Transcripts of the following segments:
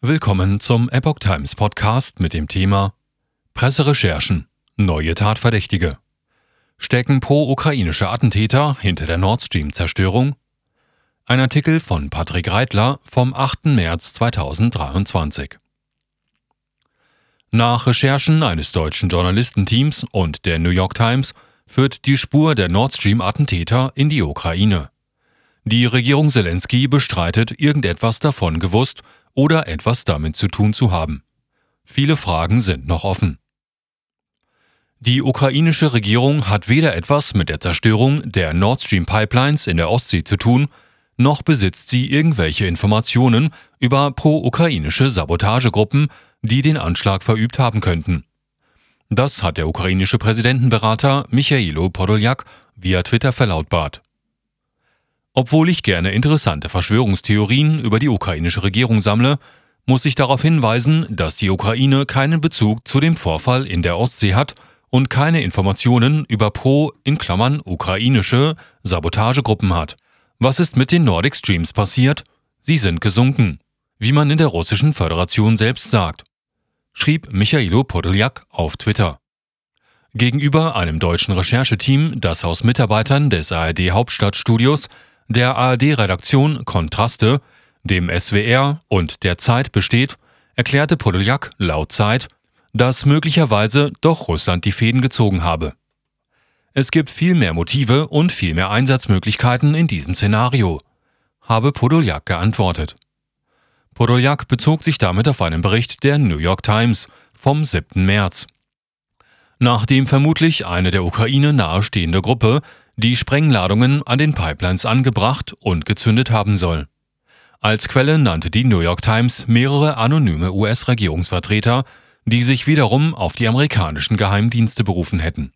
Willkommen zum Epoch Times Podcast mit dem Thema Presserecherchen. Neue Tatverdächtige. Stecken pro-ukrainische Attentäter hinter der Nord Stream-Zerstörung? Ein Artikel von Patrick Reitler vom 8. März 2023. Nach Recherchen eines deutschen Journalistenteams und der New York Times führt die Spur der Nord Stream-Attentäter in die Ukraine. Die Regierung Zelensky bestreitet, irgendetwas davon gewusst oder etwas damit zu tun zu haben. Viele Fragen sind noch offen. Die ukrainische Regierung hat weder etwas mit der Zerstörung der Nord Stream Pipelines in der Ostsee zu tun, noch besitzt sie irgendwelche Informationen über pro-ukrainische Sabotagegruppen, die den Anschlag verübt haben könnten. Das hat der ukrainische Präsidentenberater Michailo Podoljak via Twitter verlautbart. Obwohl ich gerne interessante Verschwörungstheorien über die ukrainische Regierung sammle, muss ich darauf hinweisen, dass die Ukraine keinen Bezug zu dem Vorfall in der Ostsee hat und keine Informationen über pro in Klammern ukrainische Sabotagegruppen hat. Was ist mit den Nordic Streams passiert? Sie sind gesunken, wie man in der russischen Föderation selbst sagt, schrieb Michailo Podoljak auf Twitter. Gegenüber einem deutschen Rechercheteam, das aus Mitarbeitern des ARD Hauptstadtstudios der ARD-Redaktion Kontraste, dem SWR und der Zeit besteht, erklärte Podoljak laut Zeit, dass möglicherweise doch Russland die Fäden gezogen habe. Es gibt viel mehr Motive und viel mehr Einsatzmöglichkeiten in diesem Szenario, habe Podoljak geantwortet. Podoljak bezog sich damit auf einen Bericht der New York Times vom 7. März. Nachdem vermutlich eine der Ukraine nahestehende Gruppe die Sprengladungen an den Pipelines angebracht und gezündet haben soll. Als Quelle nannte die New York Times mehrere anonyme US-Regierungsvertreter, die sich wiederum auf die amerikanischen Geheimdienste berufen hätten.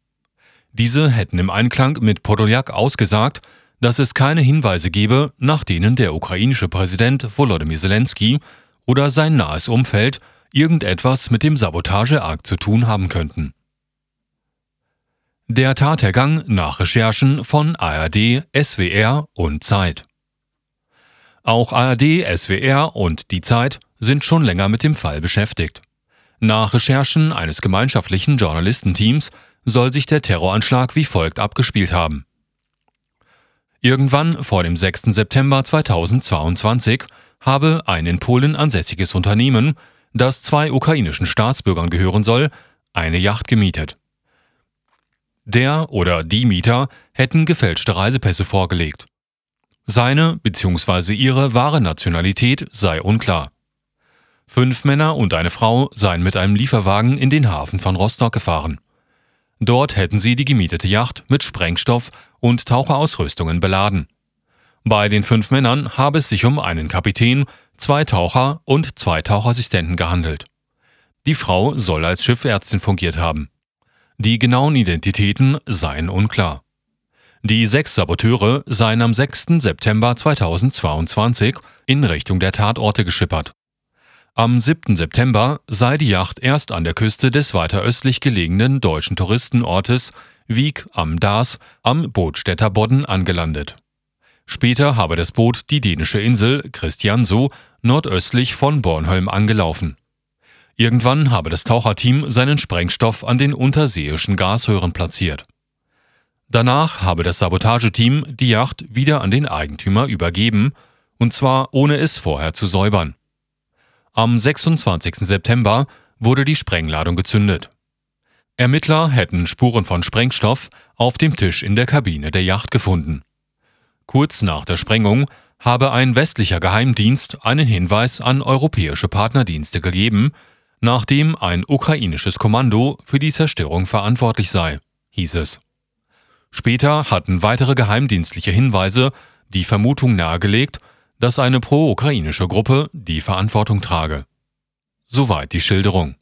Diese hätten im Einklang mit Podoljak ausgesagt, dass es keine Hinweise gebe, nach denen der ukrainische Präsident Volodymyr Zelensky oder sein nahes Umfeld irgendetwas mit dem Sabotageakt zu tun haben könnten. Der Tathergang nach Recherchen von ARD, SWR und Zeit. Auch ARD, SWR und die Zeit sind schon länger mit dem Fall beschäftigt. Nach Recherchen eines gemeinschaftlichen Journalistenteams soll sich der Terroranschlag wie folgt abgespielt haben. Irgendwann vor dem 6. September 2022 habe ein in Polen ansässiges Unternehmen, das zwei ukrainischen Staatsbürgern gehören soll, eine Yacht gemietet. Der oder die Mieter hätten gefälschte Reisepässe vorgelegt. Seine bzw. ihre wahre Nationalität sei unklar. Fünf Männer und eine Frau seien mit einem Lieferwagen in den Hafen von Rostock gefahren. Dort hätten sie die gemietete Yacht mit Sprengstoff und Taucherausrüstungen beladen. Bei den fünf Männern habe es sich um einen Kapitän, zwei Taucher und zwei Tauchassistenten gehandelt. Die Frau soll als Schiffärztin fungiert haben. Die genauen Identitäten seien unklar. Die sechs Saboteure seien am 6. September 2022 in Richtung der Tatorte geschippert. Am 7. September sei die Yacht erst an der Küste des weiter östlich gelegenen deutschen Touristenortes Wieg am Daas am Bootstädter Bodden angelandet. Später habe das Boot die dänische Insel Christiansö nordöstlich von Bornholm angelaufen. Irgendwann habe das Taucherteam seinen Sprengstoff an den unterseeischen Gashören platziert. Danach habe das Sabotageteam die Yacht wieder an den Eigentümer übergeben, und zwar ohne es vorher zu säubern. Am 26. September wurde die Sprengladung gezündet. Ermittler hätten Spuren von Sprengstoff auf dem Tisch in der Kabine der Yacht gefunden. Kurz nach der Sprengung habe ein westlicher Geheimdienst einen Hinweis an europäische Partnerdienste gegeben, nachdem ein ukrainisches Kommando für die Zerstörung verantwortlich sei, hieß es. Später hatten weitere geheimdienstliche Hinweise die Vermutung nahegelegt, dass eine pro-ukrainische Gruppe die Verantwortung trage. Soweit die Schilderung.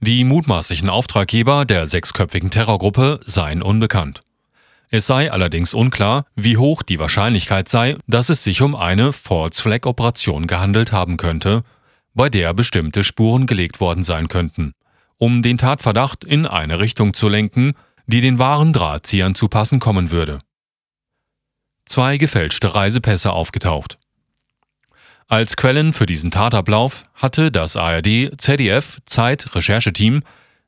Die mutmaßlichen Auftraggeber der sechsköpfigen Terrorgruppe seien unbekannt. Es sei allerdings unklar, wie hoch die Wahrscheinlichkeit sei, dass es sich um eine False Flag Operation gehandelt haben könnte, bei der bestimmte Spuren gelegt worden sein könnten, um den Tatverdacht in eine Richtung zu lenken, die den wahren Drahtziehern zu passen kommen würde. Zwei gefälschte Reisepässe aufgetaucht. Als Quellen für diesen Tatablauf hatte das ARD ZDF Zeit Rechercheteam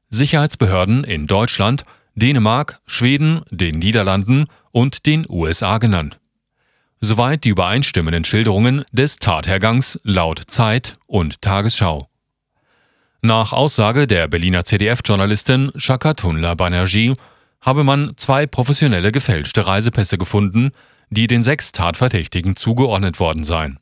Sicherheitsbehörden in Deutschland, Dänemark, Schweden, den Niederlanden und den USA genannt. Soweit die übereinstimmenden Schilderungen des Tathergangs laut Zeit und Tagesschau. Nach Aussage der Berliner CDF-Journalistin Shakatunla Banerjee habe man zwei professionelle gefälschte Reisepässe gefunden, die den sechs Tatverdächtigen zugeordnet worden seien.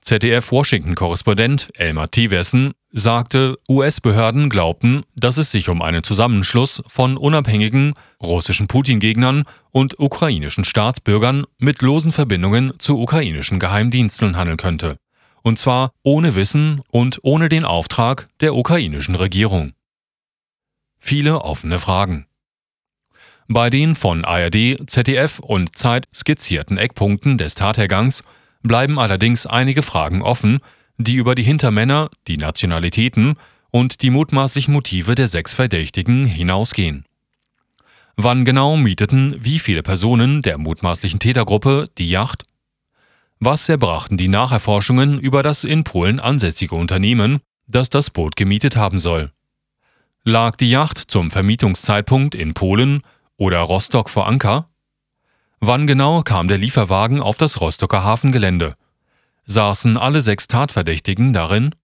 ZDF-Washington-Korrespondent Elmar Tiversen sagte, US-Behörden glaubten, dass es sich um einen Zusammenschluss von unabhängigen russischen Putin-Gegnern und ukrainischen Staatsbürgern mit losen Verbindungen zu ukrainischen Geheimdiensten handeln könnte. Und zwar ohne Wissen und ohne den Auftrag der ukrainischen Regierung. Viele offene Fragen. Bei den von ARD, ZDF und Zeit skizzierten Eckpunkten des Tathergangs bleiben allerdings einige Fragen offen, die über die Hintermänner, die Nationalitäten und die mutmaßlichen Motive der sechs Verdächtigen hinausgehen. Wann genau mieteten wie viele Personen der mutmaßlichen Tätergruppe die Yacht? Was erbrachten die Nacherforschungen über das in Polen ansässige Unternehmen, das das Boot gemietet haben soll? Lag die Yacht zum Vermietungszeitpunkt in Polen oder Rostock vor Anker? Wann genau kam der Lieferwagen auf das Rostocker Hafengelände? Saßen alle sechs Tatverdächtigen darin?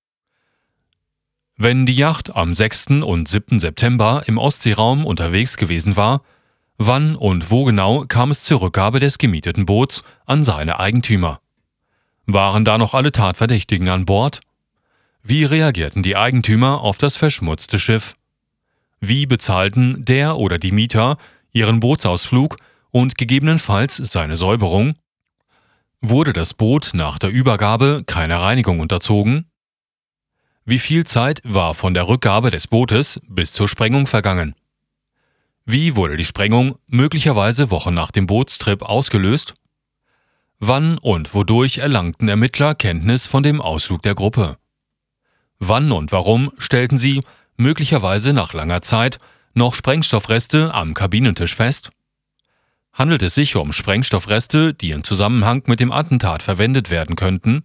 Wenn die Yacht am 6. und 7. September im Ostseeraum unterwegs gewesen war, wann und wo genau kam es zur Rückgabe des gemieteten Boots an seine Eigentümer? Waren da noch alle Tatverdächtigen an Bord? Wie reagierten die Eigentümer auf das verschmutzte Schiff? Wie bezahlten der oder die Mieter ihren Bootsausflug und gegebenenfalls seine Säuberung? Wurde das Boot nach der Übergabe keiner Reinigung unterzogen? Wie viel Zeit war von der Rückgabe des Bootes bis zur Sprengung vergangen? Wie wurde die Sprengung möglicherweise Wochen nach dem Bootstrip ausgelöst? Wann und wodurch erlangten Ermittler Kenntnis von dem Ausflug der Gruppe? Wann und warum stellten sie, möglicherweise nach langer Zeit, noch Sprengstoffreste am Kabinentisch fest? Handelt es sich um Sprengstoffreste, die im Zusammenhang mit dem Attentat verwendet werden könnten?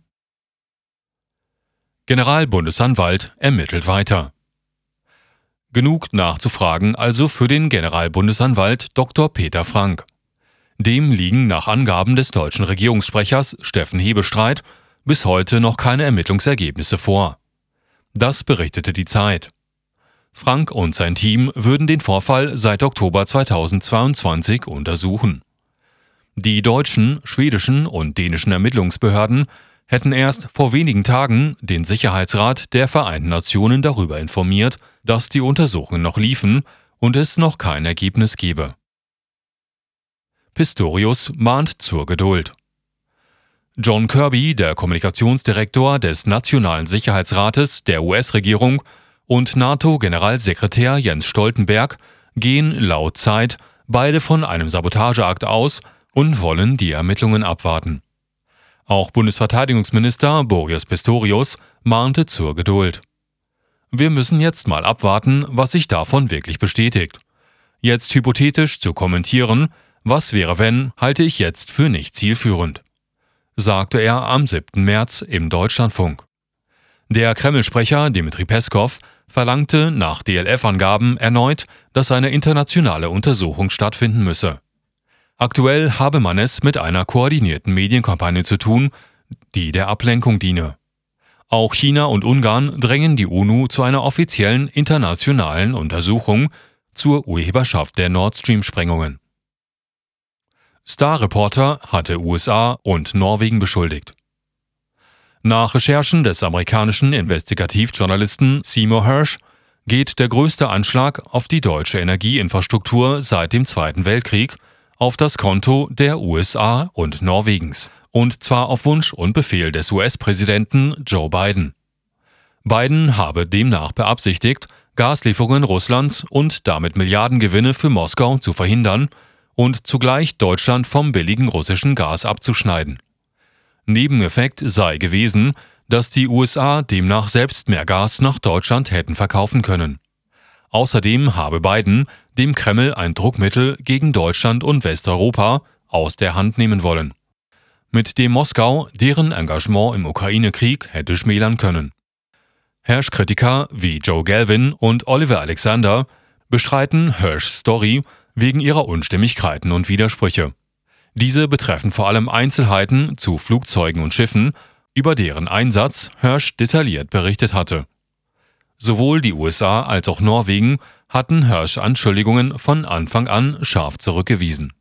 Generalbundesanwalt ermittelt weiter. Genug nachzufragen also für den Generalbundesanwalt Dr. Peter Frank. Dem liegen nach Angaben des deutschen Regierungssprechers Steffen Hebestreit bis heute noch keine Ermittlungsergebnisse vor. Das berichtete die Zeit. Frank und sein Team würden den Vorfall seit Oktober 2022 untersuchen. Die deutschen, schwedischen und dänischen Ermittlungsbehörden hätten erst vor wenigen Tagen den Sicherheitsrat der Vereinten Nationen darüber informiert, dass die Untersuchungen noch liefen und es noch kein Ergebnis gebe. Pistorius mahnt zur Geduld. John Kirby, der Kommunikationsdirektor des Nationalen Sicherheitsrates der US-Regierung, und NATO-Generalsekretär Jens Stoltenberg gehen laut Zeit beide von einem Sabotageakt aus und wollen die Ermittlungen abwarten. Auch Bundesverteidigungsminister Boris Pistorius mahnte zur Geduld. Wir müssen jetzt mal abwarten, was sich davon wirklich bestätigt. Jetzt hypothetisch zu kommentieren, was wäre wenn, halte ich jetzt für nicht zielführend, sagte er am 7. März im Deutschlandfunk. Der Kreml-Sprecher Dmitri Peskov verlangte nach DLF-Angaben erneut, dass eine internationale Untersuchung stattfinden müsse. Aktuell habe man es mit einer koordinierten Medienkampagne zu tun, die der Ablenkung diene. Auch China und Ungarn drängen die UNO zu einer offiziellen internationalen Untersuchung zur Urheberschaft der Nord Stream-Sprengungen. Star Reporter hatte USA und Norwegen beschuldigt. Nach Recherchen des amerikanischen Investigativjournalisten Seymour Hersh geht der größte Anschlag auf die deutsche Energieinfrastruktur seit dem Zweiten Weltkrieg auf das Konto der USA und Norwegens, und zwar auf Wunsch und Befehl des US-Präsidenten Joe Biden. Biden habe demnach beabsichtigt, Gaslieferungen Russlands und damit Milliardengewinne für Moskau zu verhindern und zugleich Deutschland vom billigen russischen Gas abzuschneiden. Nebeneffekt sei gewesen, dass die USA demnach selbst mehr Gas nach Deutschland hätten verkaufen können. Außerdem habe Biden dem Kreml ein Druckmittel gegen Deutschland und Westeuropa aus der Hand nehmen wollen. mit dem Moskau deren Engagement im Ukraine-Krieg hätte schmälern können. Hirsch-Kritiker wie Joe Galvin und Oliver Alexander bestreiten Hirschs Story wegen ihrer Unstimmigkeiten und Widersprüche. Diese betreffen vor allem Einzelheiten zu Flugzeugen und Schiffen, über deren Einsatz Hirsch detailliert berichtet hatte. Sowohl die USA als auch Norwegen hatten Hirsch Anschuldigungen von Anfang an scharf zurückgewiesen